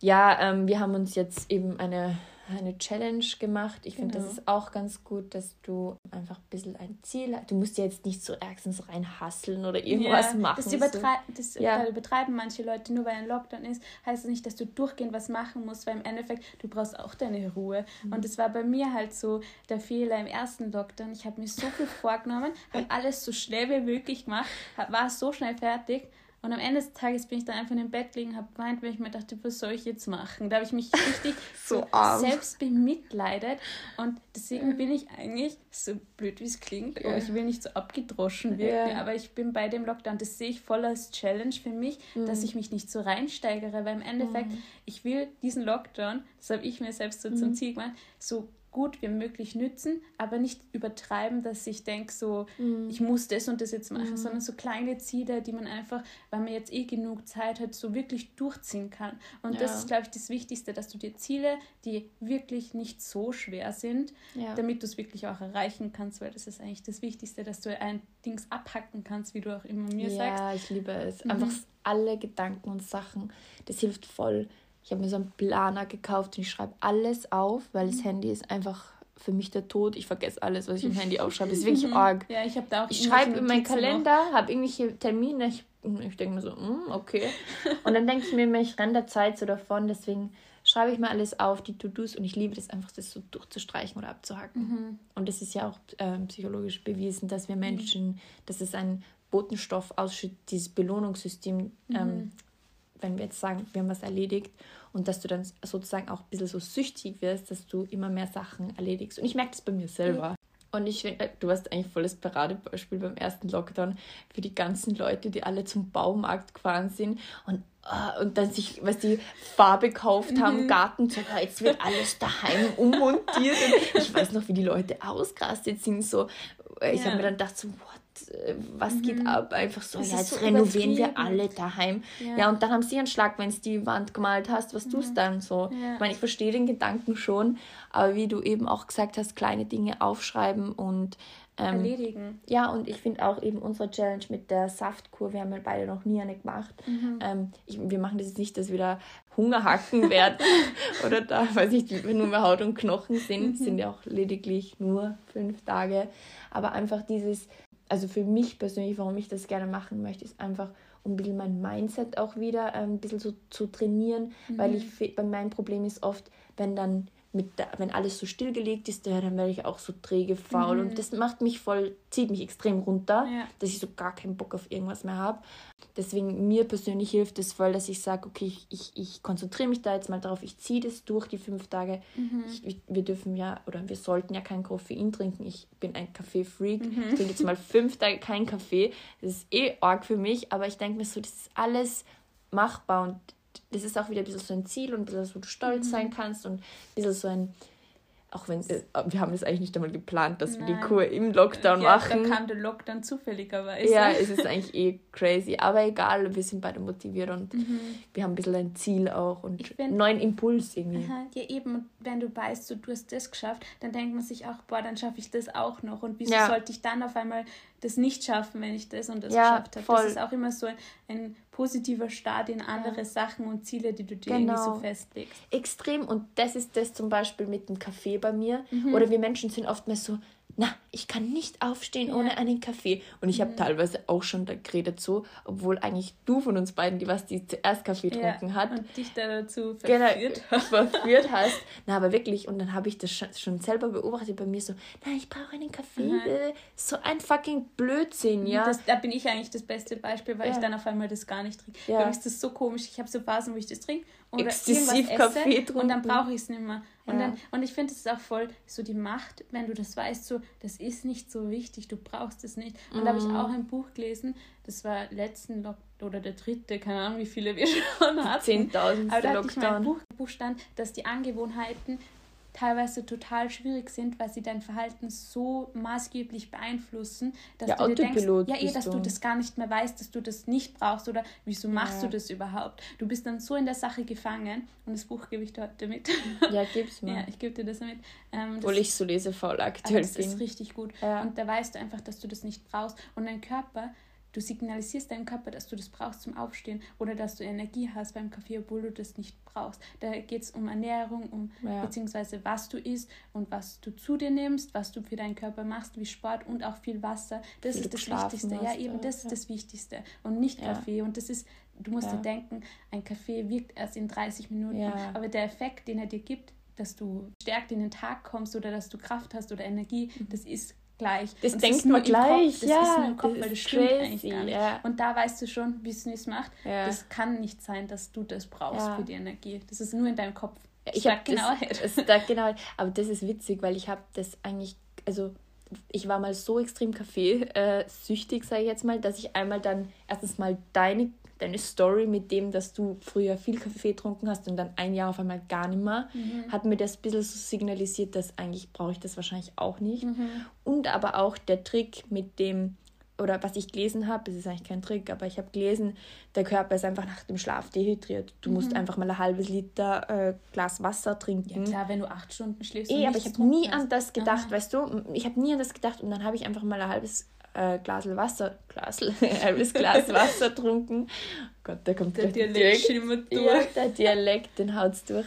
ja, ähm, wir haben uns jetzt eben eine eine Challenge gemacht. Ich finde, genau. das ist auch ganz gut, dass du einfach ein bisschen ein Ziel hast. Du musst ja jetzt nicht so ärgstens reinhasseln oder irgendwas ja, machen. Das, übertrei das ja. übertreiben manche Leute. Nur weil ein Lockdown ist, heißt das nicht, dass du durchgehend was machen musst, weil im Endeffekt, du brauchst auch deine Ruhe. Mhm. Und das war bei mir halt so der Fehler im ersten Lockdown. Ich habe mir so viel *laughs* vorgenommen, habe *laughs* alles so schnell wie möglich gemacht, war so schnell fertig und am Ende des Tages bin ich dann einfach in dem Bett liegen, habe geweint, weil ich mir dachte, was soll ich jetzt machen? Da habe ich mich *laughs* richtig so selbst bemitleidet. Und deswegen bin ich eigentlich, so blöd wie es klingt, yeah. ich will nicht so abgedroschen wirken, yeah. aber ich bin bei dem Lockdown, das sehe ich voll als Challenge für mich, mm. dass ich mich nicht so reinsteigere, weil im Endeffekt, mm. ich will diesen Lockdown, das habe ich mir selbst so mm. zum Ziel gemacht, so gut wie möglich nützen, aber nicht übertreiben, dass ich denke, so, mhm. ich muss das und das jetzt machen, mhm. sondern so kleine Ziele, die man einfach, weil man jetzt eh genug Zeit hat, so wirklich durchziehen kann. Und ja. das ist, glaube ich, das Wichtigste, dass du dir Ziele, die wirklich nicht so schwer sind, ja. damit du es wirklich auch erreichen kannst, weil das ist eigentlich das Wichtigste, dass du ein Dings abhacken kannst, wie du auch immer mir ja, sagst. Ja, ich liebe es. Mhm. Einfach alle Gedanken und Sachen, das hilft voll ich habe mir so einen Planer gekauft und ich schreibe alles auf, weil das mhm. Handy ist einfach für mich der Tod. Ich vergesse alles, was ich im Handy aufschreibe. Das ist *laughs* wirklich mhm. arg. Ja, ich habe da auch Ich schreibe in meinen Kalender, habe irgendwelche Termine. Ich, ich denke mir so, mm, okay. Und dann denke ich mir, ich renne der Zeit so davon. Deswegen schreibe ich mir alles auf, die To-Dos. Und ich liebe das einfach, das so durchzustreichen oder abzuhacken. Mhm. Und das ist ja auch äh, psychologisch bewiesen, dass wir Menschen, mhm. dass es ein Botenstoff ausschüttet, dieses Belohnungssystem ähm, wenn wir jetzt sagen, wir haben was erledigt und dass du dann sozusagen auch ein bisschen so süchtig wirst, dass du immer mehr Sachen erledigst. Und ich merke das bei mir selber. Mhm. Und ich finde, du warst eigentlich volles Paradebeispiel beim ersten Lockdown für die ganzen Leute, die alle zum Baumarkt gefahren sind und, uh, und dann sich, was die Farbe gekauft haben, mhm. Gartenzeug, jetzt wird alles daheim ummontiert. Und ich weiß noch, wie die Leute ausgerastet sind. So, ich ja. habe mir dann gedacht, so, äh, was mhm. geht ab? Einfach so, das ja, jetzt so renovieren wir alle daheim. Ja. ja. und dann haben sie einen Schlag, wenn du die Wand gemalt hast, was mhm. tust du dann so? Ja. Ich meine, ich verstehe den Gedanken schon, aber wie du eben auch gesagt hast, kleine Dinge aufschreiben und ähm, erledigen. Ja, und ich finde auch eben unsere Challenge mit der Saftkur, wir haben ja beide noch nie eine gemacht. Mhm. Ähm, ich, wir machen das jetzt nicht, dass wir da Hunger hacken werden *laughs* oder da, weiß ich nur mehr Haut und Knochen sind, mhm. sind ja auch lediglich nur fünf Tage. Aber einfach dieses, also für mich persönlich, warum ich das gerne machen möchte, ist einfach, um ein bisschen mein Mindset auch wieder ähm, ein bisschen so zu trainieren, mhm. weil ich, bei meinem Problem ist oft, wenn dann mit der, wenn alles so stillgelegt ist, dann werde ich auch so träge, faul. Mhm. Und das macht mich voll, zieht mich extrem runter, ja. dass ich so gar keinen Bock auf irgendwas mehr habe. Deswegen mir persönlich hilft es voll, dass ich sage, okay, ich, ich, ich konzentriere mich da jetzt mal drauf, ich ziehe das durch die fünf Tage. Mhm. Ich, wir dürfen ja, oder wir sollten ja kein Koffein trinken. Ich bin ein Kaffee-Freak. Mhm. Ich trinke jetzt mal *laughs* fünf Tage kein Kaffee. Das ist eh arg für mich, aber ich denke mir so, das ist alles machbar und das ist auch wieder ein bisschen so ein Ziel und ein bisschen, wo du stolz mhm. sein kannst und ein bisschen so ein auch wenn äh, wir haben das eigentlich nicht einmal geplant, dass Nein. wir die Kur im Lockdown ja, machen. Dann kam der Lockdown zufälligerweise. Ja, *laughs* es ist eigentlich eh crazy. Aber egal, wir sind beide motiviert und mhm. wir haben ein bisschen ein Ziel auch und find, neuen Impuls irgendwie. Aha, ja, eben, wenn du weißt, so, du hast das geschafft, dann denkt man sich auch, boah, dann schaffe ich das auch noch. Und wieso ja. sollte ich dann auf einmal das nicht schaffen, wenn ich das und das ja, geschafft habe? Das ist auch immer so ein, ein positiver Start in andere ja. Sachen und Ziele, die du dir genau. irgendwie so festlegst. Extrem. Und das ist das zum Beispiel mit dem Kaffee bei mir. Mhm. Oder wir Menschen sind oftmals so, na, ich kann nicht aufstehen ja. ohne einen Kaffee. Und ich mhm. habe teilweise auch schon da geredet so, obwohl eigentlich du von uns beiden, die was die zuerst Kaffee getrunken ja. hat. Und dich da dazu genau, verführt, genau, *laughs* verführt hast. Na, aber wirklich, und dann habe ich das schon selber beobachtet bei mir so, na, ich brauche einen Kaffee. Mhm. So ein fucking Blödsinn, ja. Das, da bin ich eigentlich das beste Beispiel, weil ja. ich dann auf einmal das gar nicht trinke. Ja. Für mich ist das so komisch. Ich habe so Phasen, wo ich das trinke oder Exzessiv Kaffee trinken. und dann brauche ich es nicht mehr. Und, ja. dann, und ich finde es auch voll so die Macht, wenn du das weißt, so, das ist nicht so wichtig, du brauchst es nicht. Und mhm. da habe ich auch ein Buch gelesen, das war letzten Lockdown oder der dritte, keine Ahnung, wie viele wir *laughs* schon hatten. 10.000 Aber da hatte ich mein Buch, Buch stand, dass die Angewohnheiten teilweise total schwierig sind, weil sie dein Verhalten so maßgeblich beeinflussen, dass ja, du dir denkst, ja, eh, dass du. du das gar nicht mehr weißt, dass du das nicht brauchst oder wieso machst ja. du das überhaupt? Du bist dann so in der Sache gefangen und das Buch gebe ich dir heute mit. Ja, *laughs* gib's mir. Ja, ich gebe dir das mit. Ähm, Obwohl ich so lesefaul aktuell bin. Das ist richtig gut. Ja. Und da weißt du einfach, dass du das nicht brauchst und dein Körper Du signalisierst deinem Körper, dass du das brauchst zum Aufstehen oder dass du Energie hast beim Kaffee, obwohl du das nicht brauchst. Da geht es um Ernährung, um ja. beziehungsweise was du isst und was du zu dir nimmst, was du für deinen Körper machst, wie Sport und auch viel Wasser. Das ist das Wichtigste. ja, eben das ja. ist das Wichtigste und nicht ja. Kaffee. Und das ist, du musst dir denken, ein Kaffee wirkt erst in 30 Minuten, aber der Effekt, den er dir gibt, dass du stärkt in den Tag kommst oder dass du Kraft hast oder Energie, mhm. das ist gleich. Das denkt man gleich, Kopf, das ja. ist nur im Kopf, weil das stimmt crazy, eigentlich gar nicht. Ja. Und da weißt du schon, wie es macht. Ja. Das kann nicht sein, dass du das brauchst ja. für die Energie. Das ist nur in deinem Kopf. Das ich habe genau das, das genau, *laughs* aber das ist witzig, weil ich habe das eigentlich, also ich war mal so extrem Kaffee-süchtig, sage ich jetzt mal, dass ich einmal dann erstens mal deine deine Story mit dem, dass du früher viel Kaffee getrunken hast und dann ein Jahr auf einmal gar nicht mehr, mhm. hat mir das ein bisschen so signalisiert, dass eigentlich brauche ich das wahrscheinlich auch nicht. Mhm. Und aber auch der Trick mit dem, oder was ich gelesen habe, das ist eigentlich kein Trick, aber ich habe gelesen, der Körper ist einfach nach dem Schlaf dehydriert. Du mhm. musst einfach mal ein halbes Liter äh, Glas Wasser trinken. Ja klar, wenn du acht Stunden schläfst. Eh, aber ich habe nie an das gedacht, Aha. weißt du? Ich habe nie an das gedacht und dann habe ich einfach mal ein halbes äh, Glasel Wasser, Glasel, ein halbes Glas Wasser getrunken. Oh Gott, da kommt der Dialekt direkt, durch. Ja, der Dialekt, den haut's durch.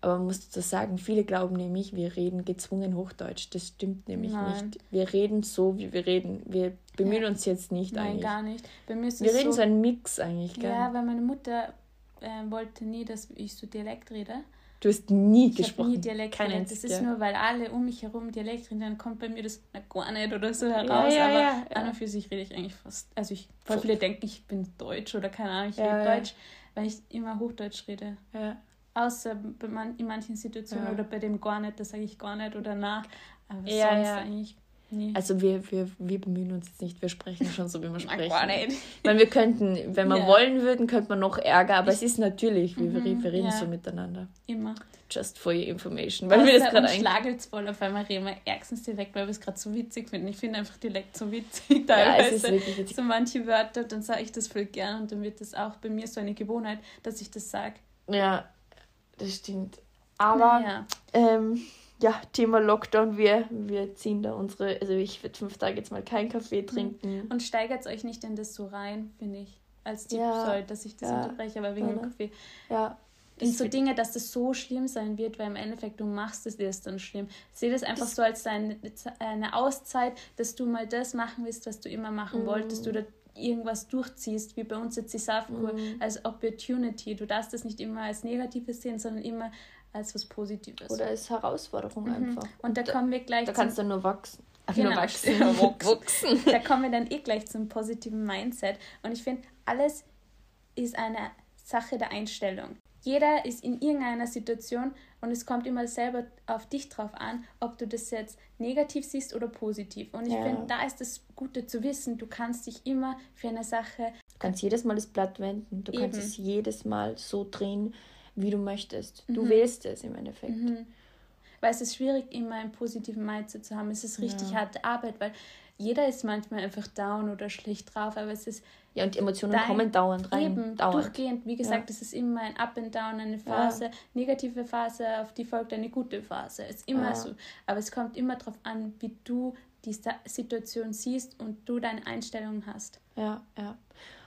Aber man muss dazu sagen, viele glauben nämlich, wir reden gezwungen Hochdeutsch. Das stimmt nämlich Nein. nicht. Wir reden so, wie wir reden. Wir bemühen ja. uns jetzt nicht Nein, eigentlich. gar nicht. wir reden so, so einen Mix eigentlich. Gell? Ja, weil meine Mutter äh, wollte nie, dass ich so Dialekt rede. Du hast nie ich gesprochen. Nie Dialekt Kein Das ist nur, weil alle um mich herum Dialekt reden, dann kommt bei mir das gar nicht oder so heraus. Ja, ja, aber ja, an und für sich rede ich eigentlich fast. Also ich, voll viele denken, ich bin Deutsch oder keine Ahnung, ich rede Deutsch, weil ich immer Hochdeutsch rede. Außer man, in manchen Situationen oder bei dem gar nicht, das sage ich gar nicht oder na. Aber sonst eigentlich Nee. Also wir, wir, wir bemühen uns jetzt nicht, wir sprechen schon so, wie wir sprechen. Gar nicht. Weil wir könnten, wenn wir ja. wollen würden, könnte man noch Ärger, aber ich, es ist natürlich, wir, mhm, wir reden ja. so miteinander. Immer. Just for your information. Weil wir das gerade eigentlich. voll auf einmal reden wir ärgstens direkt, weil wir es gerade so witzig finden. Ich finde einfach Dialekt so witzig teilweise. *laughs* Ja, es ist wirklich witzig. So manche Wörter, dann sage ich das voll gern und dann wird das auch bei mir so eine Gewohnheit, dass ich das sage. Ja, das stimmt. Aber naja. ähm, ja, Thema Lockdown, wir, wir ziehen da unsere, also ich werde fünf Tage jetzt mal keinen Kaffee trinken. Und steigert euch nicht in das so rein, finde ich. Als Tipp, ja, sorry, dass ich das ja, unterbreche, aber wegen ja, dem Kaffee. Ja. In so Dinge, dass das so schlimm sein wird, weil im Endeffekt du machst es dir dann schlimm. Sehe das einfach das so als eine, eine Auszeit, dass du mal das machen willst, was du immer machen mhm. wolltest oder irgendwas durchziehst, wie bei uns jetzt die Saftkur, mhm. als Opportunity. Du darfst das nicht immer als Negatives sehen, sondern immer als was Positives. Oder als Herausforderung mhm. einfach. Und da, kommen wir gleich. Da kannst du nur wachsen. Ach, genau. nur wachsen. *laughs* wachsen. *laughs* da kommen wir dann eh gleich zum positiven Mindset. Und ich finde, alles ist eine Sache der Einstellung. Jeder ist in irgendeiner Situation und es kommt immer selber auf dich drauf an, ob du das jetzt negativ siehst oder positiv. Und ich ja. finde, da ist das Gute zu wissen, du kannst dich immer für eine Sache Du kannst jedes Mal das Blatt wenden. Du Eben. kannst es jedes Mal so drehen, wie du möchtest. Du mhm. wählst es im Endeffekt. Mhm. Weil es ist schwierig, immer einen positiven Mindset zu haben. Es ist richtig ja. harte Arbeit, weil jeder ist manchmal einfach down oder schlecht drauf, aber es ist. Ja, und die Emotionen dein, kommen dauernd rein. Eben, dauernd. durchgehend. Wie gesagt, ja. es ist immer ein Up and Down, eine Phase, ja. negative Phase, auf die folgt eine gute Phase. Es ist immer ja. so. Aber es kommt immer darauf an, wie du die Situation siehst und du deine Einstellung hast. Ja, ja.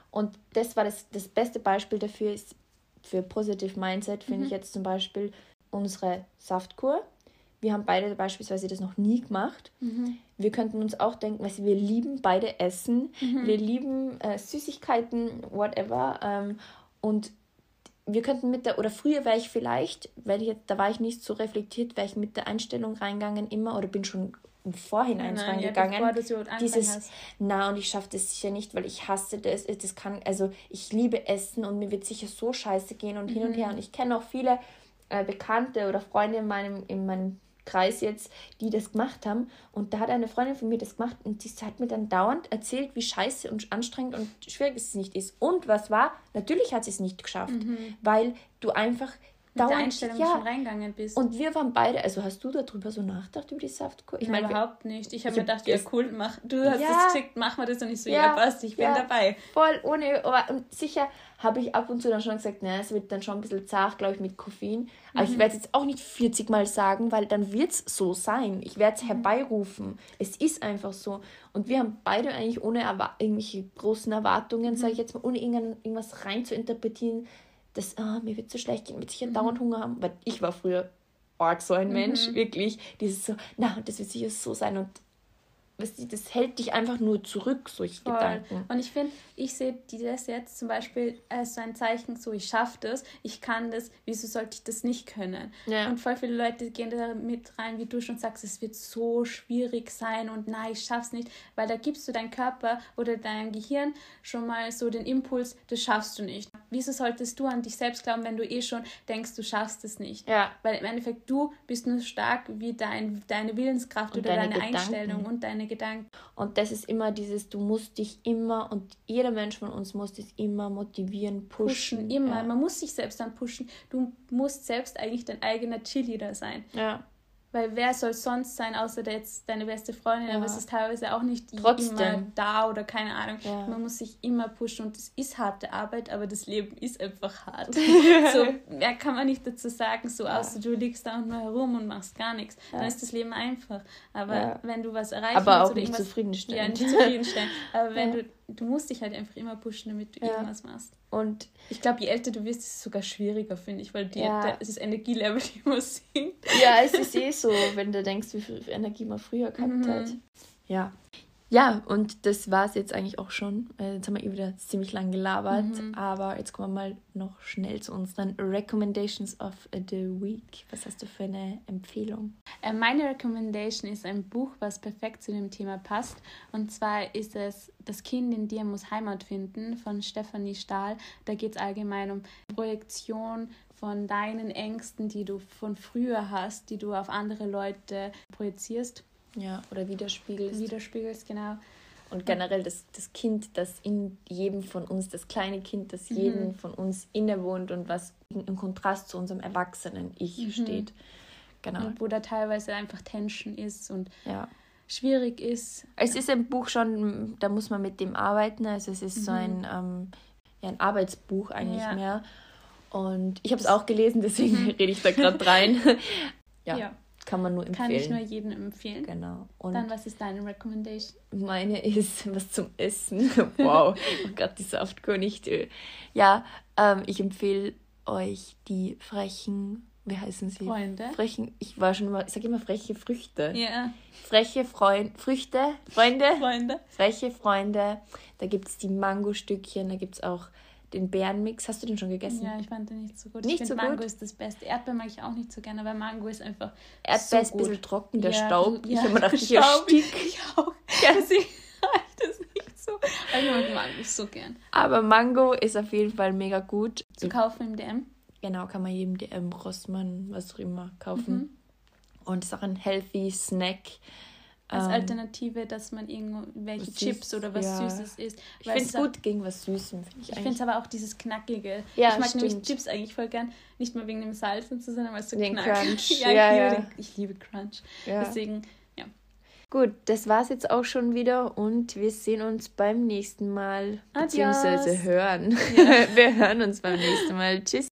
Und das war das, das beste Beispiel dafür, ist für Positive Mindset, finde mhm. ich jetzt zum Beispiel unsere Saftkur. Wir haben beide beispielsweise das noch nie gemacht. Mhm. Wir könnten uns auch denken, weißt wir lieben beide Essen, mhm. wir lieben äh, Süßigkeiten, whatever. Ähm, und wir könnten mit der, oder früher wäre ich vielleicht, weil ich, da war ich nicht so reflektiert, wäre ich mit der Einstellung reingegangen immer oder bin schon im Vorhinein nein, reingegangen. Ja, bevor du dieses, hast. na und ich schaffe das sicher nicht, weil ich hasse das. Das kann, also ich liebe Essen und mir wird sicher so scheiße gehen und mhm. hin und her. Mhm. Und ich kenne auch viele äh, Bekannte oder Freunde in meinem, in meinem Kreis jetzt, die das gemacht haben. Und da hat eine Freundin von mir das gemacht und die hat mir dann dauernd erzählt, wie scheiße und anstrengend und schwierig es nicht ist. Und was war? Natürlich hat sie es nicht geschafft, mhm. weil du einfach mit dauernd, der Einstellung ja. schon reingegangen bist. Und wir waren beide, also hast du darüber so nachgedacht über die Saftkur? Ich meine überhaupt nicht. Ich habe mir gedacht, ja cool, mach, du hast ja, das geschickt, mach mal das und ich so, ja, ja passt, ich bin dabei. Voll, ohne, aber sicher habe ich ab und zu dann schon gesagt, naja, es wird dann schon ein bisschen zart, glaube ich, mit Koffein. Aber mhm. ich werde es jetzt auch nicht 40 Mal sagen, weil dann wird es so sein. Ich werde es mhm. herbeirufen. Es ist einfach so. Und wir haben beide eigentlich ohne irgendwelche großen Erwartungen, mhm. sage ich jetzt mal, ohne irgendwas rein zu interpretieren, dass ah, mir wird so schlecht gehen, wird sicher mhm. dauernd Hunger haben. Weil ich war früher arg so ein Mensch, mhm. wirklich. Dieses so, na, das wird sicher so sein. Und das hält dich einfach nur zurück, solche Voll. Gedanken. Und ich finde, ich sehe das jetzt zum Beispiel als so ein Zeichen, so ich schaffe das, ich kann das, wieso sollte ich das nicht können? Ja. Und voll viele Leute gehen da mit rein, wie du schon sagst, es wird so schwierig sein und nein, ich schaff's nicht, weil da gibst du deinem Körper oder deinem Gehirn schon mal so den Impuls, das schaffst du nicht. Wieso solltest du an dich selbst glauben, wenn du eh schon denkst, du schaffst es nicht? Ja. Weil im Endeffekt du bist nur stark wie dein, deine Willenskraft und oder deine, deine Einstellung und deine Gedanken. Und das ist immer dieses, du musst dich immer und jeder Mensch von uns muss dich immer motivieren, pushen. pushen immer. Ja. Man muss sich selbst dann pushen. Du musst selbst eigentlich dein eigener Cheerleader sein. Ja. Weil wer soll sonst sein, außer jetzt deine beste Freundin, ja. aber es ist teilweise auch nicht Trotzdem. immer da oder keine Ahnung. Ja. Man muss sich immer pushen und es ist harte Arbeit, aber das Leben ist einfach hart. *laughs* so mehr kann man nicht dazu sagen, so ja. außer du liegst da und nur herum und machst gar nichts. Dann ist das Leben einfach. Aber wenn du was erreichen aber willst, auch nicht zufriedenstellend. Ja, nicht *laughs* zufriedenstellend. Aber wenn du du musst dich halt einfach immer pushen, damit du irgendwas machst. Und ich glaube, je älter du wirst, ist es sogar schwieriger, finde ich, weil die, ja. der, es ist Energielevel, *laughs* die immer sinkt. Ja, es ist eh so, wenn du denkst, wie viel Energie man früher gehabt mhm. hat. Ja. Ja, und das war es jetzt eigentlich auch schon. Äh, jetzt haben wir eh wieder ziemlich lang gelabert, mhm. aber jetzt kommen wir mal noch schnell zu unseren Recommendations of the Week. Was hast du für eine Empfehlung? Äh, meine Recommendation ist ein Buch, was perfekt zu dem Thema passt. Und zwar ist es Das Kind in dir muss Heimat finden von Stefanie Stahl. Da geht es allgemein um Projektion von deinen Ängsten, die du von früher hast, die du auf andere Leute projizierst. Ja, oder widerspiegelst. Widerspiegelst, genau. Und generell das, das Kind, das in jedem von uns, das kleine Kind, das mhm. jedem von uns innewohnt und was im Kontrast zu unserem erwachsenen Ich mhm. steht. Genau. Und wo da teilweise einfach Tension ist und ja. schwierig ist. Es ist ein Buch schon, da muss man mit dem arbeiten. Also es ist mhm. so ein, ähm, ja, ein Arbeitsbuch eigentlich ja. mehr. Und ich habe es auch gelesen, deswegen *laughs* rede ich da gerade rein. *laughs* ja. ja. Kann man nur empfehlen. Kann ich nur jedem empfehlen. Genau. Und Dann, was ist deine Recommendation? Meine *laughs* ist was zum Essen. *laughs* wow, oh Gott, die Saftkur nicht. Ja, ähm, ich empfehle euch die frechen, wie heißen sie? Freunde. Frechen, ich war schon immer, ich sage immer freche Früchte. Ja. Yeah. Freche Freund, Früchte, Freunde. Freunde. Freche Freunde. Da gibt es die Mangostückchen, da gibt es auch den Bärenmix. Hast du den schon gegessen? Ja, ich fand den nicht so gut. Nicht ich so Mango gut? ist das Beste. Erdbeer mag ich auch nicht so gerne, aber Mango ist einfach Erdbeer so ist ein bisschen trocken, der ja, Staub. Ja, ich habe mir gedacht, ich erstick. *laughs* Ich auch. Ja, deswegen *laughs* reicht das nicht so. Aber ich mag Mango so gern. Aber Mango ist auf jeden Fall mega gut. Zu kaufen im DM? Genau, kann man jedem DM, Rossmann, was auch immer kaufen. Mhm. Und ist auch ein healthy Snack. Als ähm, Alternative, dass man irgendwelche süß, Chips oder was ja. Süßes isst. Ich finde es gut gegen was Süßem. Find ich ich finde es aber auch dieses Knackige. Ja, ich mag stimmt. nämlich Chips eigentlich voll gern. Nicht mal wegen dem Salz und so, sondern weil es so Den. *laughs* Crunch. ja, ja, ich, liebe, ja. ich liebe Crunch. Deswegen, ja. Gut, das war's jetzt auch schon wieder und wir sehen uns beim nächsten Mal. Adios. Beziehungsweise hören. *laughs* wir hören uns beim nächsten Mal. Tschüss.